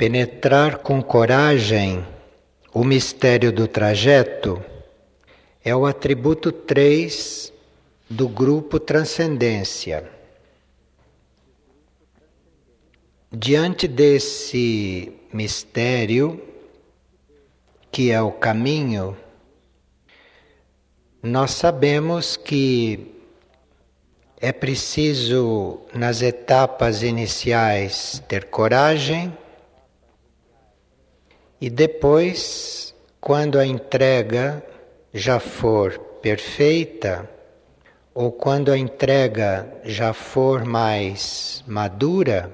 Penetrar com coragem o mistério do trajeto é o atributo 3 do grupo Transcendência. Diante desse mistério, que é o caminho, nós sabemos que é preciso, nas etapas iniciais, ter coragem e depois, quando a entrega já for perfeita, ou quando a entrega já for mais madura,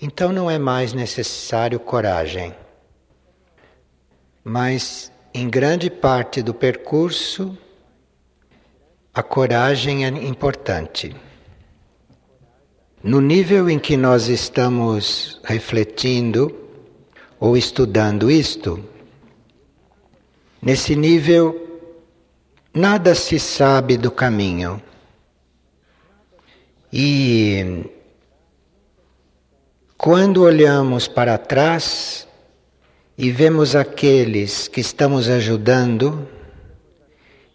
então não é mais necessário coragem. Mas em grande parte do percurso, a coragem é importante. No nível em que nós estamos refletindo ou estudando isto, nesse nível nada se sabe do caminho. E quando olhamos para trás e vemos aqueles que estamos ajudando,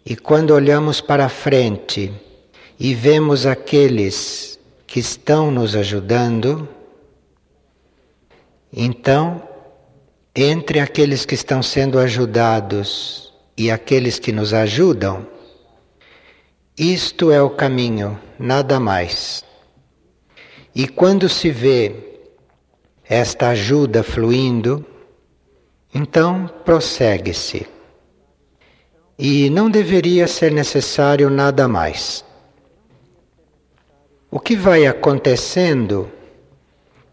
e quando olhamos para frente e vemos aqueles que estão nos ajudando, então, entre aqueles que estão sendo ajudados e aqueles que nos ajudam, isto é o caminho, nada mais. E quando se vê esta ajuda fluindo, então prossegue-se e não deveria ser necessário nada mais. O que vai acontecendo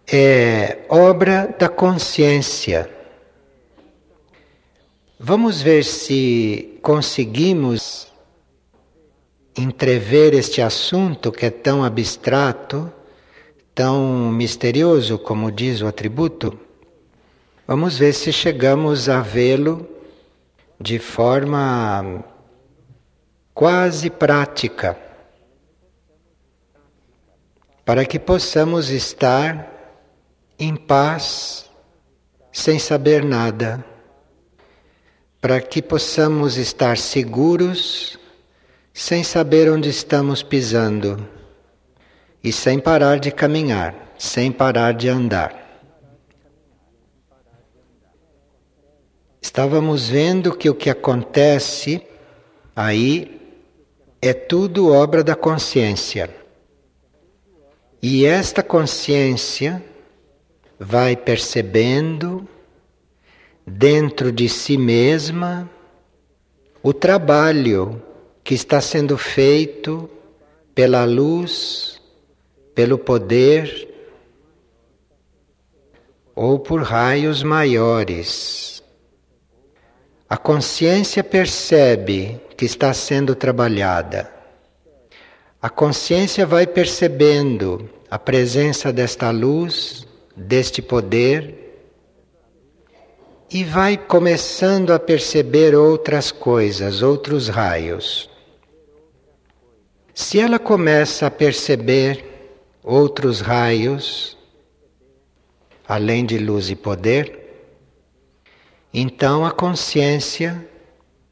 é obra da consciência. Vamos ver se conseguimos entrever este assunto que é tão abstrato, tão misterioso, como diz o atributo. Vamos ver se chegamos a vê-lo de forma quase prática, para que possamos estar em paz, sem saber nada, para que possamos estar seguros, sem saber onde estamos pisando e sem parar de caminhar, sem parar de andar. Estávamos vendo que o que acontece aí é tudo obra da consciência. E esta consciência vai percebendo dentro de si mesma o trabalho que está sendo feito pela luz, pelo poder ou por raios maiores a consciência percebe que está sendo trabalhada. A consciência vai percebendo a presença desta luz, deste poder, e vai começando a perceber outras coisas, outros raios. Se ela começa a perceber outros raios, além de luz e poder, então a consciência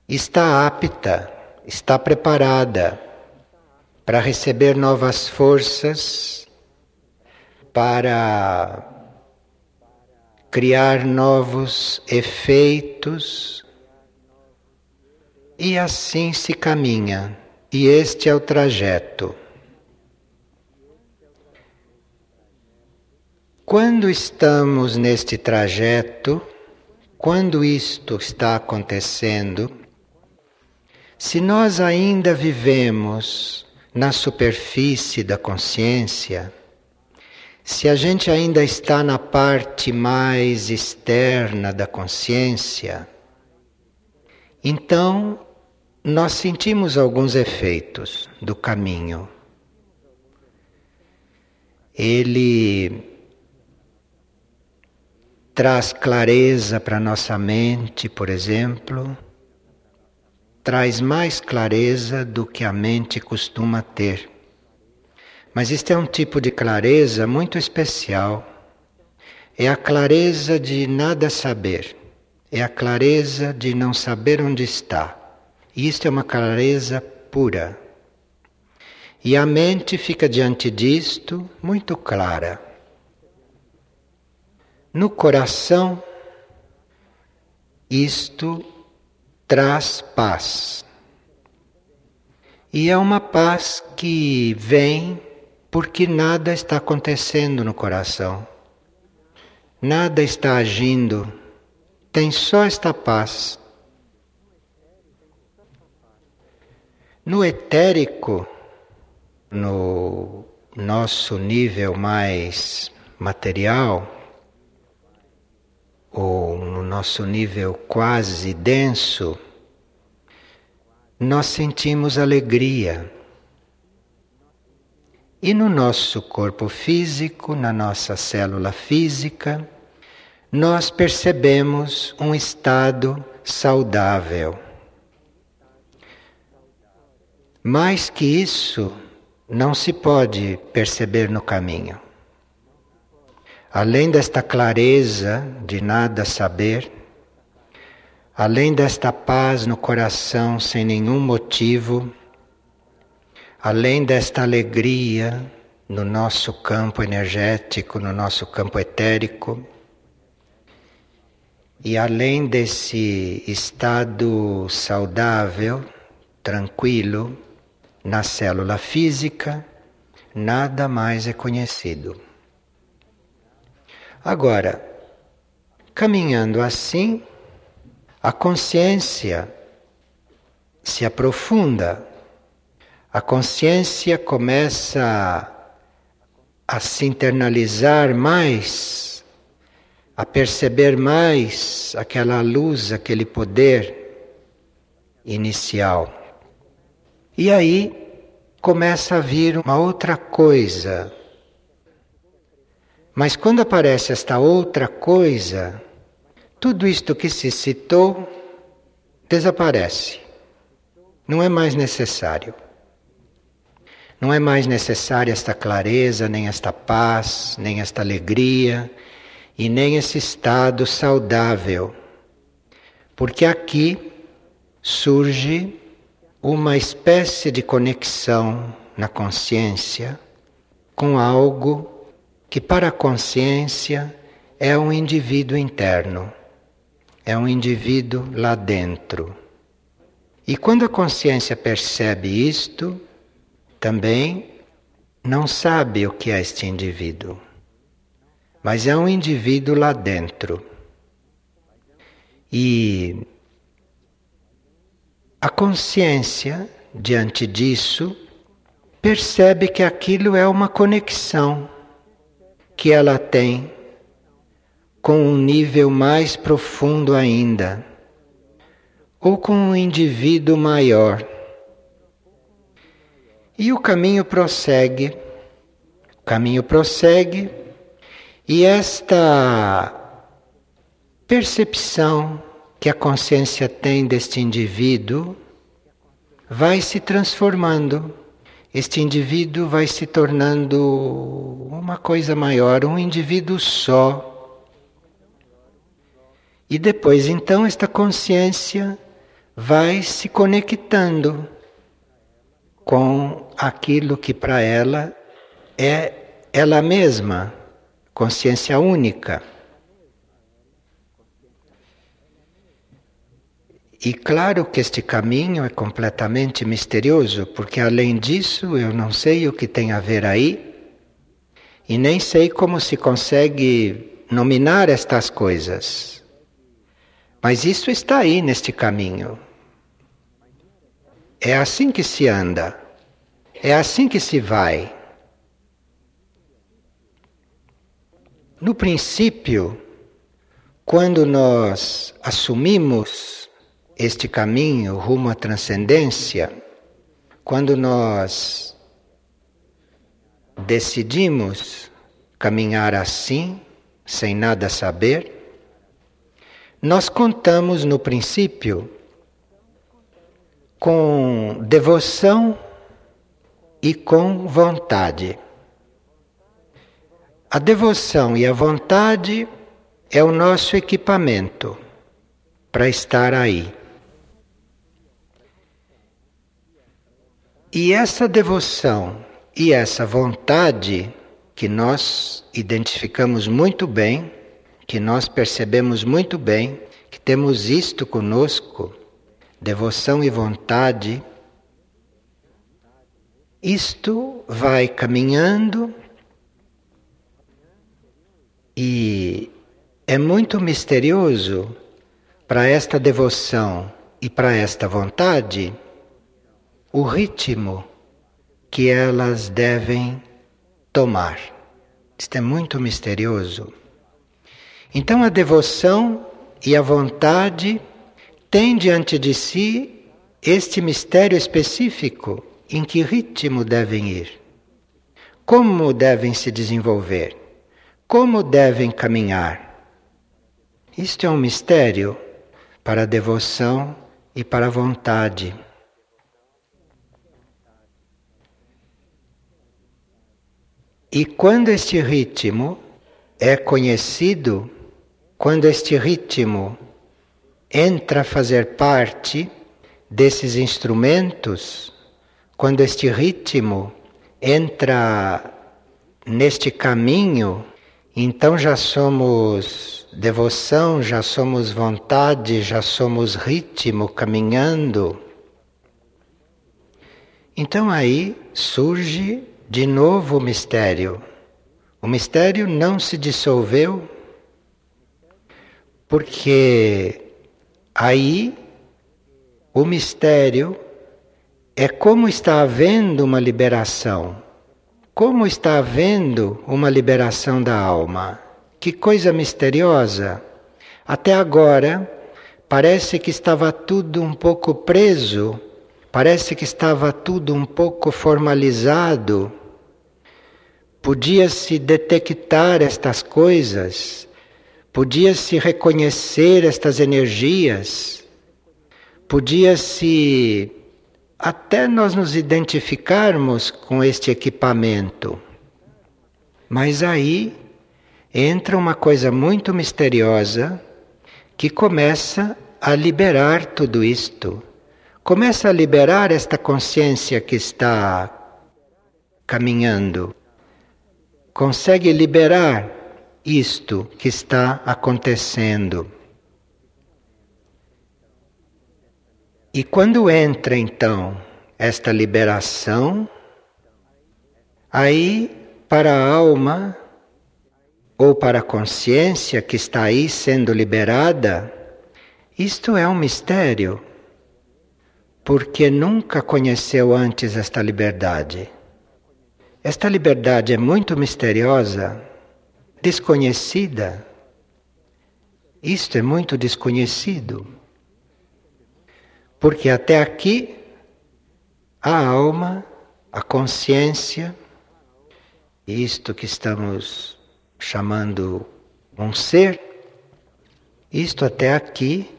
está apta, está preparada para receber novas forças, para criar novos efeitos, e assim se caminha, e este é o trajeto. Quando estamos neste trajeto, quando isto está acontecendo, se nós ainda vivemos na superfície da consciência, se a gente ainda está na parte mais externa da consciência, então nós sentimos alguns efeitos do caminho. Ele traz clareza para nossa mente, por exemplo, traz mais clareza do que a mente costuma ter. Mas este é um tipo de clareza muito especial. é a clareza de nada saber, é a clareza de não saber onde está. E isto é uma clareza pura. E a mente fica diante disto muito clara. No coração, isto traz paz. E é uma paz que vem porque nada está acontecendo no coração, nada está agindo, tem só esta paz. No etérico, no nosso nível mais material, ou no nosso nível quase denso, nós sentimos alegria. E no nosso corpo físico, na nossa célula física, nós percebemos um estado saudável. Mais que isso, não se pode perceber no caminho. Além desta clareza de nada saber, além desta paz no coração sem nenhum motivo, além desta alegria no nosso campo energético, no nosso campo etérico, e além desse estado saudável, tranquilo, na célula física, nada mais é conhecido. Agora, caminhando assim, a consciência se aprofunda, a consciência começa a se internalizar mais, a perceber mais aquela luz, aquele poder inicial. E aí começa a vir uma outra coisa mas quando aparece esta outra coisa, tudo isto que se citou desaparece. Não é mais necessário. Não é mais necessária esta clareza, nem esta paz, nem esta alegria e nem esse estado saudável. Porque aqui surge uma espécie de conexão na consciência com algo que para a consciência é um indivíduo interno, é um indivíduo lá dentro. E quando a consciência percebe isto, também não sabe o que é este indivíduo, mas é um indivíduo lá dentro. E a consciência, diante disso, percebe que aquilo é uma conexão que ela tem com um nível mais profundo ainda, ou com um indivíduo maior. E o caminho prossegue, o caminho prossegue, e esta percepção que a consciência tem deste indivíduo vai se transformando. Este indivíduo vai se tornando uma coisa maior, um indivíduo só. E depois, então, esta consciência vai se conectando com aquilo que para ela é ela mesma, consciência única. E claro que este caminho é completamente misterioso, porque além disso eu não sei o que tem a ver aí e nem sei como se consegue nominar estas coisas. Mas isso está aí neste caminho. É assim que se anda, é assim que se vai. No princípio, quando nós assumimos este caminho rumo à transcendência, quando nós decidimos caminhar assim, sem nada saber, nós contamos no princípio com devoção e com vontade. A devoção e a vontade é o nosso equipamento para estar aí. E essa devoção e essa vontade que nós identificamos muito bem, que nós percebemos muito bem, que temos isto conosco, devoção e vontade, isto vai caminhando e é muito misterioso para esta devoção e para esta vontade o ritmo que elas devem tomar. Isto é muito misterioso. Então a devoção e a vontade têm diante de si este mistério específico em que ritmo devem ir, como devem se desenvolver, como devem caminhar. Isto é um mistério para a devoção e para a vontade. E quando este ritmo é conhecido, quando este ritmo entra a fazer parte desses instrumentos, quando este ritmo entra neste caminho, então já somos devoção, já somos vontade, já somos ritmo caminhando. Então aí surge de novo o mistério. O mistério não se dissolveu, porque aí o mistério é como está havendo uma liberação. Como está havendo uma liberação da alma? Que coisa misteriosa! Até agora, parece que estava tudo um pouco preso, parece que estava tudo um pouco formalizado. Podia-se detectar estas coisas, podia-se reconhecer estas energias, podia-se até nós nos identificarmos com este equipamento. Mas aí entra uma coisa muito misteriosa que começa a liberar tudo isto. Começa a liberar esta consciência que está caminhando. Consegue liberar isto que está acontecendo. E quando entra então esta liberação, aí para a alma ou para a consciência que está aí sendo liberada, isto é um mistério, porque nunca conheceu antes esta liberdade. Esta liberdade é muito misteriosa, desconhecida. Isto é muito desconhecido. Porque até aqui a alma, a consciência, isto que estamos chamando um ser, isto até aqui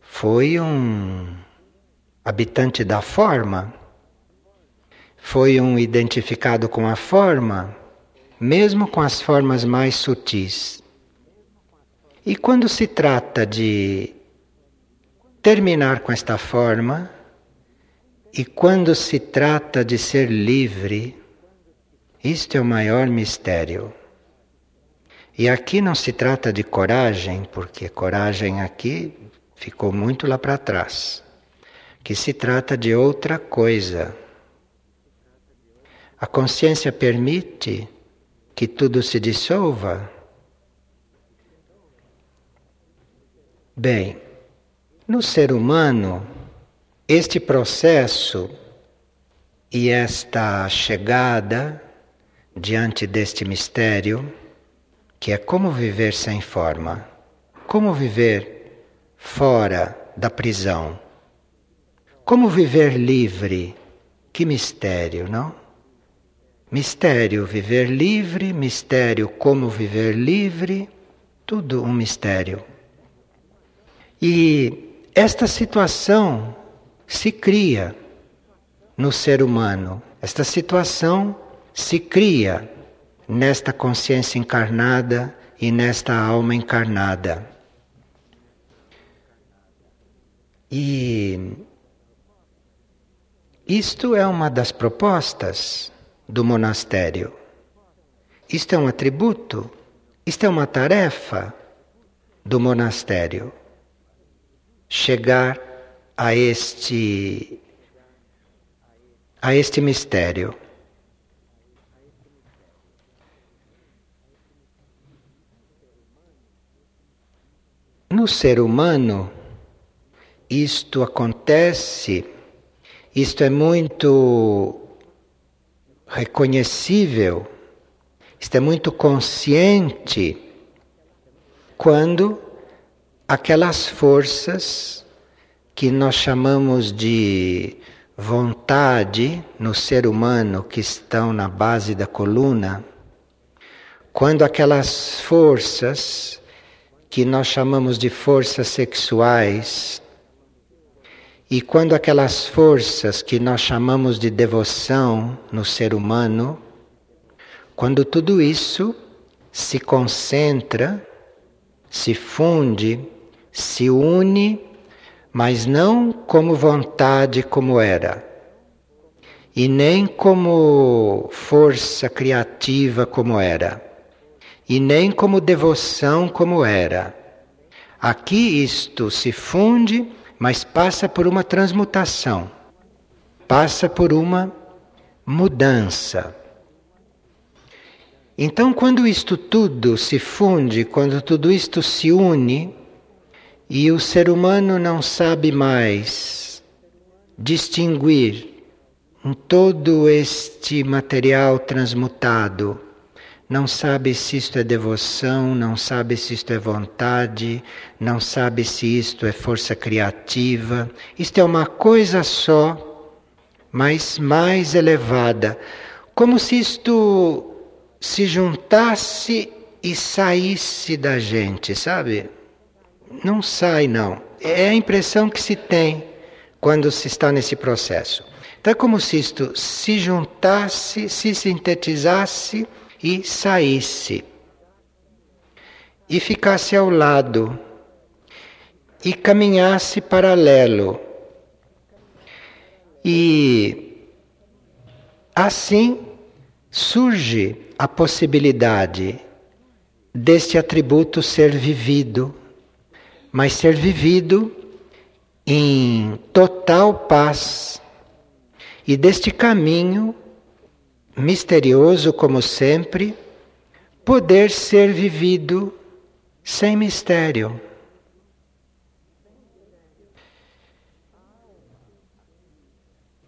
foi um habitante da forma, foi um identificado com a forma, mesmo com as formas mais sutis. E quando se trata de terminar com esta forma, e quando se trata de ser livre, isto é o maior mistério. E aqui não se trata de coragem, porque coragem aqui ficou muito lá para trás. Que se trata de outra coisa. A consciência permite que tudo se dissolva? Bem, no ser humano, este processo e esta chegada diante deste mistério, que é como viver sem forma, como viver fora da prisão, como viver livre, que mistério, não? Mistério viver livre, mistério como viver livre, tudo um mistério. E esta situação se cria no ser humano, esta situação se cria nesta consciência encarnada e nesta alma encarnada. E isto é uma das propostas do monastério. Isto é um atributo, isto é uma tarefa do monastério. Chegar a este a este mistério. No ser humano, isto acontece, isto é muito reconhecível, é muito consciente quando aquelas forças que nós chamamos de vontade no ser humano que estão na base da coluna, quando aquelas forças que nós chamamos de forças sexuais e quando aquelas forças que nós chamamos de devoção no ser humano, quando tudo isso se concentra, se funde, se une, mas não como vontade como era, e nem como força criativa como era, e nem como devoção como era. Aqui isto se funde mas passa por uma transmutação, passa por uma mudança. Então, quando isto tudo se funde, quando tudo isto se une, e o ser humano não sabe mais distinguir em todo este material transmutado não sabe se isto é devoção, não sabe se isto é vontade, não sabe se isto é força criativa. Isto é uma coisa só, mas mais elevada, como se isto se juntasse e saísse da gente, sabe? Não sai, não. É a impressão que se tem quando se está nesse processo. Então é como se isto se juntasse, se sintetizasse e saísse e ficasse ao lado e caminhasse paralelo. E assim surge a possibilidade deste atributo ser vivido, mas ser vivido em total paz e deste caminho misterioso como sempre, poder ser vivido sem mistério.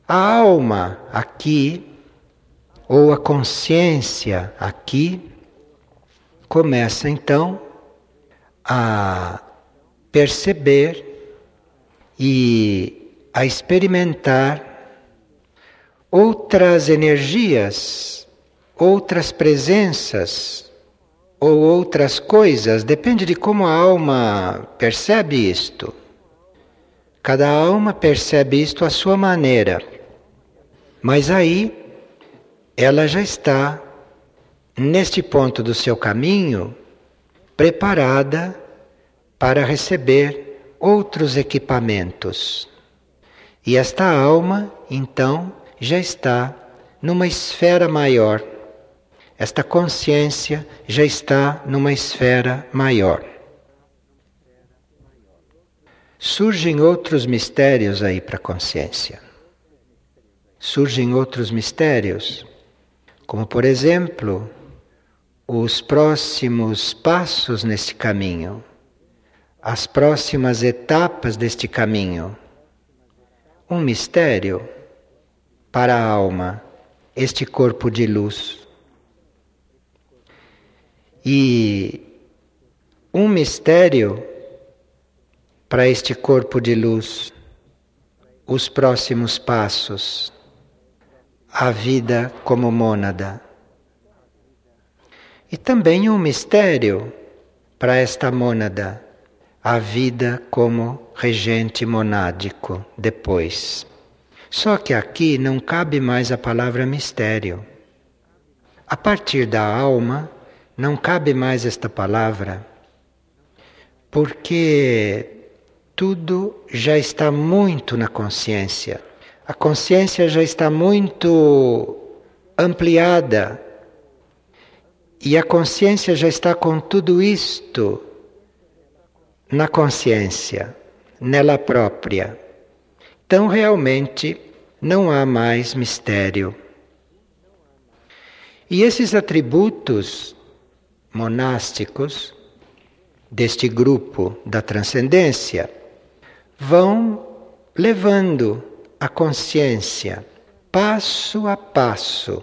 A alma aqui, ou a consciência aqui, começa então a perceber e a experimentar outras energias, outras presenças ou outras coisas, depende de como a alma percebe isto. Cada alma percebe isto à sua maneira. Mas aí ela já está neste ponto do seu caminho preparada para receber outros equipamentos. E esta alma, então, já está numa esfera maior. Esta consciência já está numa esfera maior. Surgem outros mistérios aí para a consciência. Surgem outros mistérios, como por exemplo, os próximos passos nesse caminho, as próximas etapas deste caminho. Um mistério para a alma este corpo de luz. E um mistério para este corpo de luz, os próximos passos, a vida como mônada. E também um mistério para esta mônada, a vida como regente monádico depois. Só que aqui não cabe mais a palavra mistério. A partir da alma, não cabe mais esta palavra, porque tudo já está muito na consciência. A consciência já está muito ampliada. E a consciência já está com tudo isto na consciência, nela própria. Então, realmente, não há mais mistério. E esses atributos monásticos deste grupo da transcendência vão levando a consciência passo a passo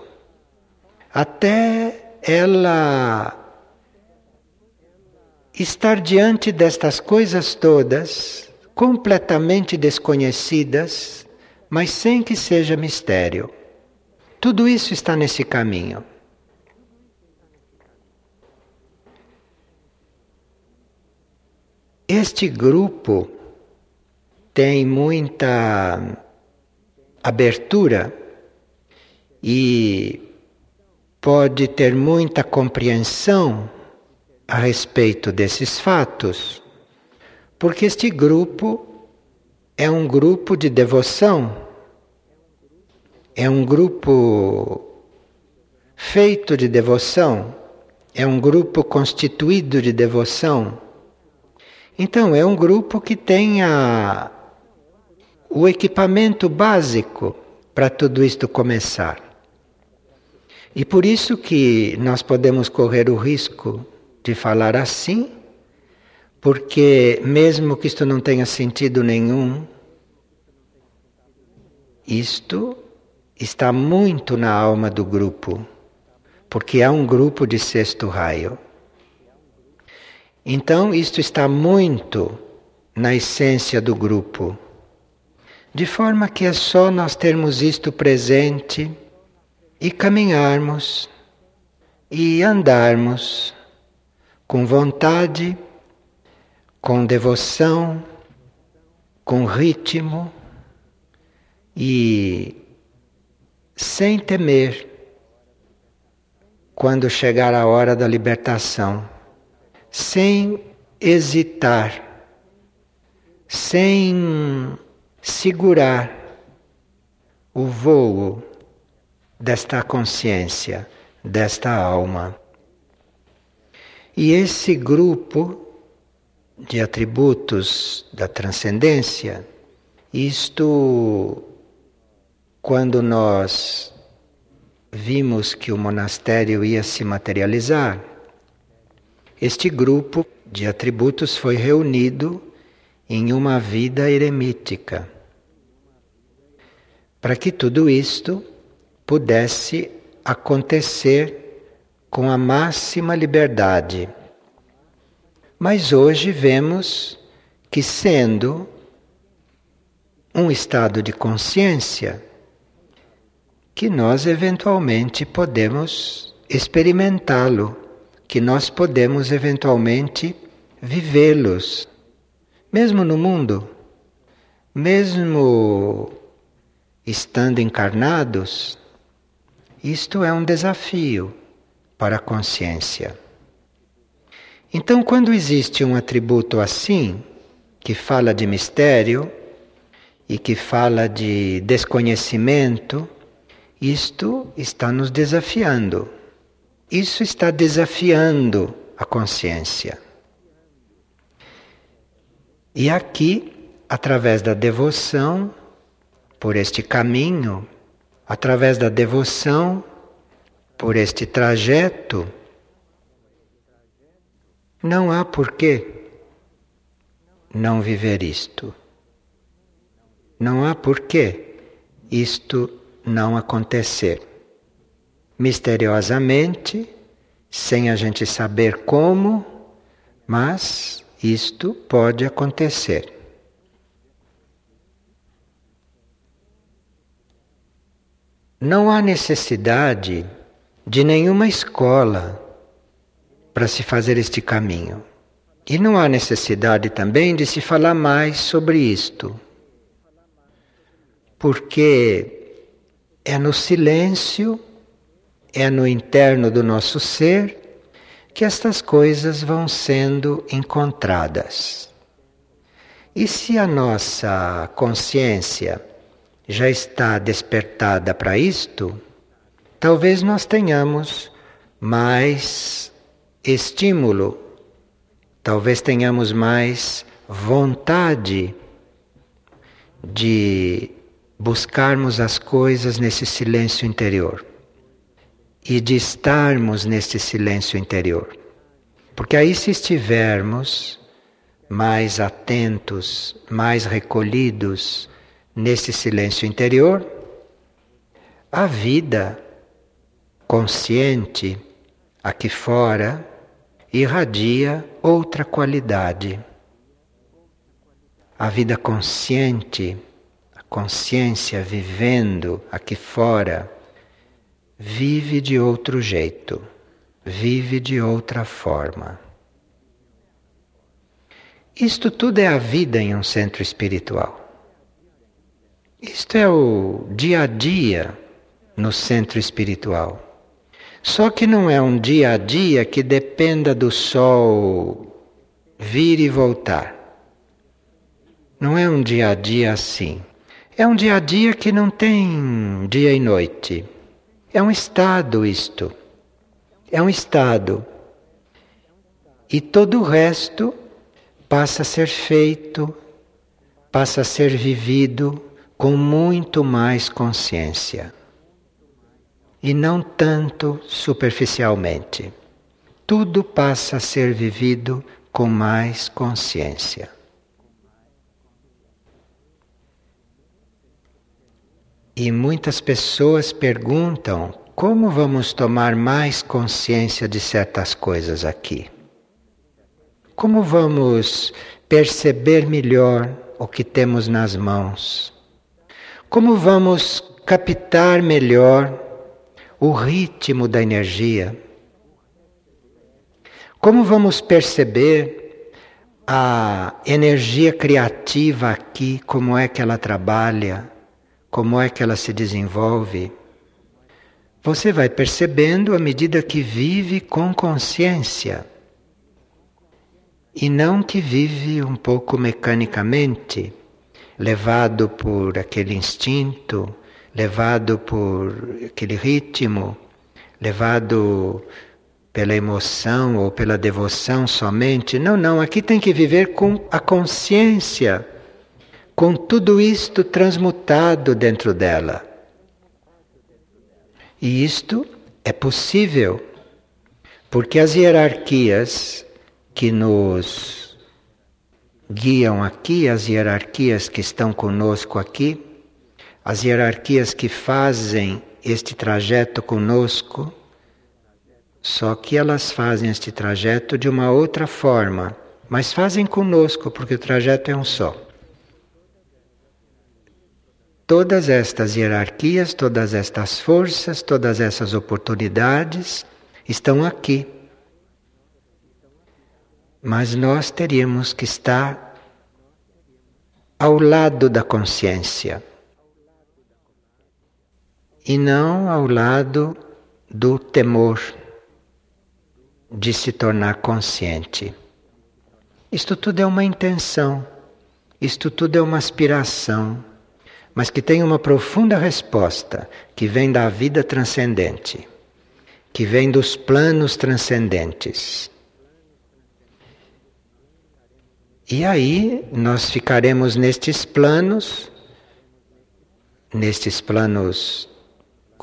até ela estar diante destas coisas todas completamente desconhecidas, mas sem que seja mistério. Tudo isso está nesse caminho. Este grupo tem muita abertura e pode ter muita compreensão a respeito desses fatos, porque este grupo é um grupo de devoção, é um grupo feito de devoção, é um grupo constituído de devoção. Então, é um grupo que tem a, o equipamento básico para tudo isto começar. E por isso que nós podemos correr o risco de falar assim, porque mesmo que isto não tenha sentido nenhum, isto está muito na alma do grupo, porque há um grupo de sexto raio. Então, isto está muito na essência do grupo. De forma que é só nós termos isto presente e caminharmos e andarmos com vontade, com devoção, com ritmo e sem temer quando chegar a hora da libertação, sem hesitar, sem segurar o voo desta consciência, desta alma. E esse grupo de atributos da transcendência, isto, quando nós vimos que o monastério ia se materializar, este grupo de atributos foi reunido em uma vida eremítica para que tudo isto pudesse acontecer com a máxima liberdade. Mas hoje vemos que, sendo um estado de consciência, que nós eventualmente podemos experimentá-lo, que nós podemos eventualmente vivê-los, mesmo no mundo, mesmo estando encarnados, isto é um desafio para a consciência. Então, quando existe um atributo assim, que fala de mistério e que fala de desconhecimento, isto está nos desafiando. Isso está desafiando a consciência. E aqui, através da devoção, por este caminho, através da devoção, por este trajeto, não há porquê não viver isto. Não há porquê isto não acontecer. Misteriosamente, sem a gente saber como, mas isto pode acontecer. Não há necessidade de nenhuma escola para se fazer este caminho. E não há necessidade também de se falar mais sobre isto. Porque é no silêncio, é no interno do nosso ser que estas coisas vão sendo encontradas. E se a nossa consciência já está despertada para isto, talvez nós tenhamos mais estímulo, talvez tenhamos mais vontade de buscarmos as coisas nesse silêncio interior e de estarmos nesse silêncio interior. Porque aí, se estivermos mais atentos, mais recolhidos nesse silêncio interior, a vida consciente aqui fora irradia outra qualidade. A vida consciente, a consciência vivendo aqui fora, vive de outro jeito, vive de outra forma. Isto tudo é a vida em um centro espiritual. Isto é o dia a dia no centro espiritual. Só que não é um dia a dia que dependa do sol vir e voltar. Não é um dia a dia assim. É um dia a dia que não tem dia e noite. É um estado isto. É um estado. E todo o resto passa a ser feito, passa a ser vivido com muito mais consciência. E não tanto superficialmente. Tudo passa a ser vivido com mais consciência. E muitas pessoas perguntam como vamos tomar mais consciência de certas coisas aqui. Como vamos perceber melhor o que temos nas mãos? Como vamos captar melhor o ritmo da energia? Como vamos perceber a energia criativa aqui, como é que ela trabalha? como é que ela se desenvolve, você vai percebendo à medida que vive com consciência e não que vive um pouco mecanicamente, levado por aquele instinto, levado por aquele ritmo, levado pela emoção ou pela devoção somente. Não, não, aqui tem que viver com a consciência com tudo isto transmutado dentro dela. E isto é possível, porque as hierarquias que nos guiam aqui, as hierarquias que estão conosco aqui, as hierarquias que fazem este trajeto conosco, só que elas fazem este trajeto de uma outra forma, mas fazem conosco, porque o trajeto é um só. Todas estas hierarquias, todas estas forças, todas essas oportunidades estão aqui. Mas nós teríamos que estar ao lado da consciência e não ao lado do temor de se tornar consciente. Isto tudo é uma intenção, isto tudo é uma aspiração mas que tem uma profunda resposta que vem da vida transcendente, que vem dos planos transcendentes. E aí nós ficaremos nestes planos, nestes planos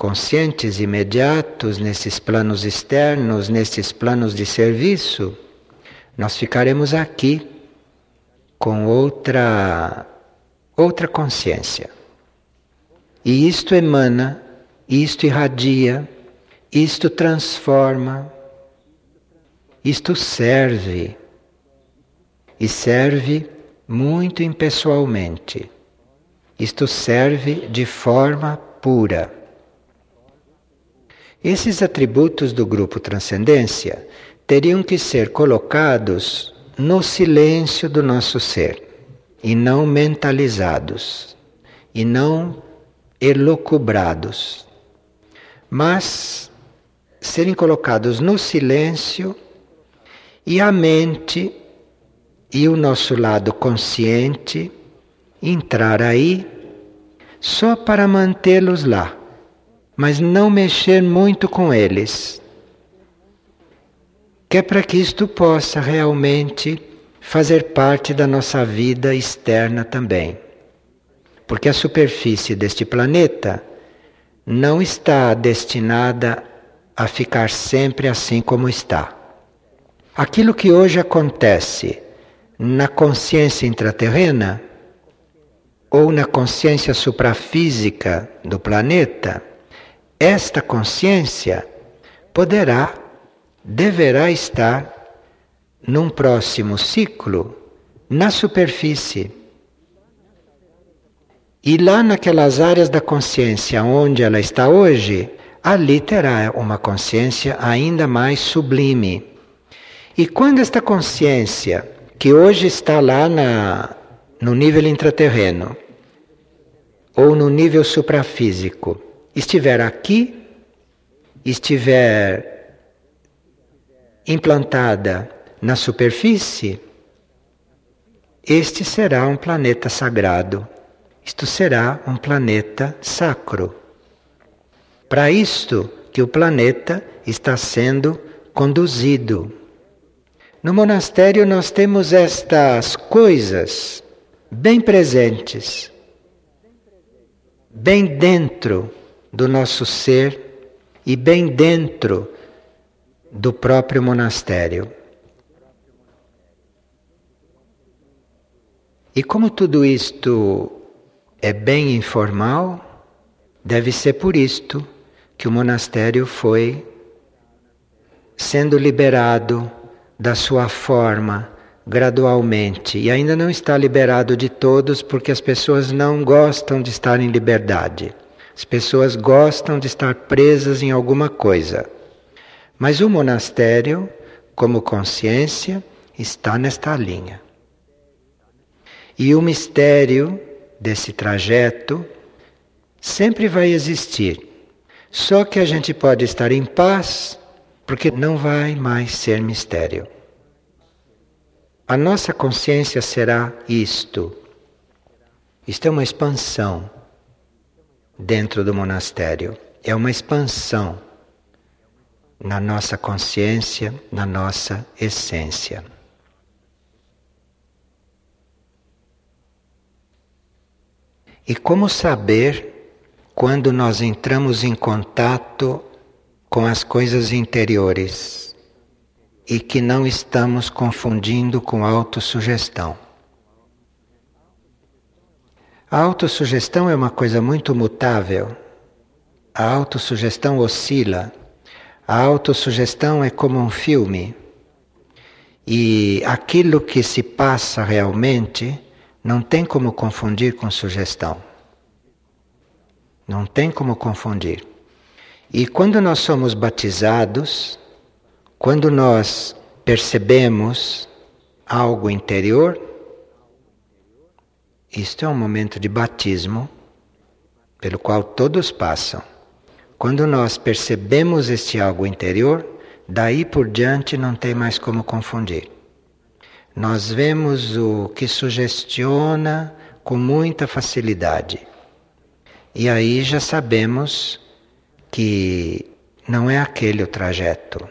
conscientes imediatos, nesses planos externos, nesses planos de serviço, nós ficaremos aqui com outra outra consciência. E isto emana, isto irradia, isto transforma, isto serve. E serve muito impessoalmente. Isto serve de forma pura. Esses atributos do grupo Transcendência teriam que ser colocados no silêncio do nosso ser e não mentalizados e não elocubrados. Mas serem colocados no silêncio e a mente e o nosso lado consciente entrar aí só para mantê-los lá, mas não mexer muito com eles. Que é para que isto possa realmente fazer parte da nossa vida externa também. Porque a superfície deste planeta não está destinada a ficar sempre assim como está. Aquilo que hoje acontece na consciência intraterrena ou na consciência suprafísica do planeta, esta consciência poderá, deverá estar num próximo ciclo na superfície. E lá naquelas áreas da consciência onde ela está hoje, ali terá uma consciência ainda mais sublime. E quando esta consciência, que hoje está lá na, no nível intraterreno, ou no nível suprafísico, estiver aqui, estiver implantada na superfície, este será um planeta sagrado. Isto será um planeta sacro. Para isto que o planeta está sendo conduzido. No monastério nós temos estas coisas bem presentes, bem dentro do nosso ser e bem dentro do próprio monastério. E como tudo isto é bem informal, deve ser por isto que o monastério foi sendo liberado da sua forma gradualmente e ainda não está liberado de todos porque as pessoas não gostam de estar em liberdade. As pessoas gostam de estar presas em alguma coisa. Mas o monastério, como consciência, está nesta linha. E o mistério desse trajeto sempre vai existir. Só que a gente pode estar em paz porque não vai mais ser mistério. A nossa consciência será isto. Isto é uma expansão dentro do monastério. É uma expansão na nossa consciência, na nossa essência. E como saber quando nós entramos em contato com as coisas interiores e que não estamos confundindo com autossugestão? A autossugestão é uma coisa muito mutável. A autossugestão oscila. A autossugestão é como um filme. E aquilo que se passa realmente não tem como confundir com sugestão. Não tem como confundir. E quando nós somos batizados, quando nós percebemos algo interior, isto é um momento de batismo pelo qual todos passam. Quando nós percebemos este algo interior, daí por diante não tem mais como confundir nós vemos o que sugestiona com muita facilidade. E aí já sabemos que não é aquele o trajeto.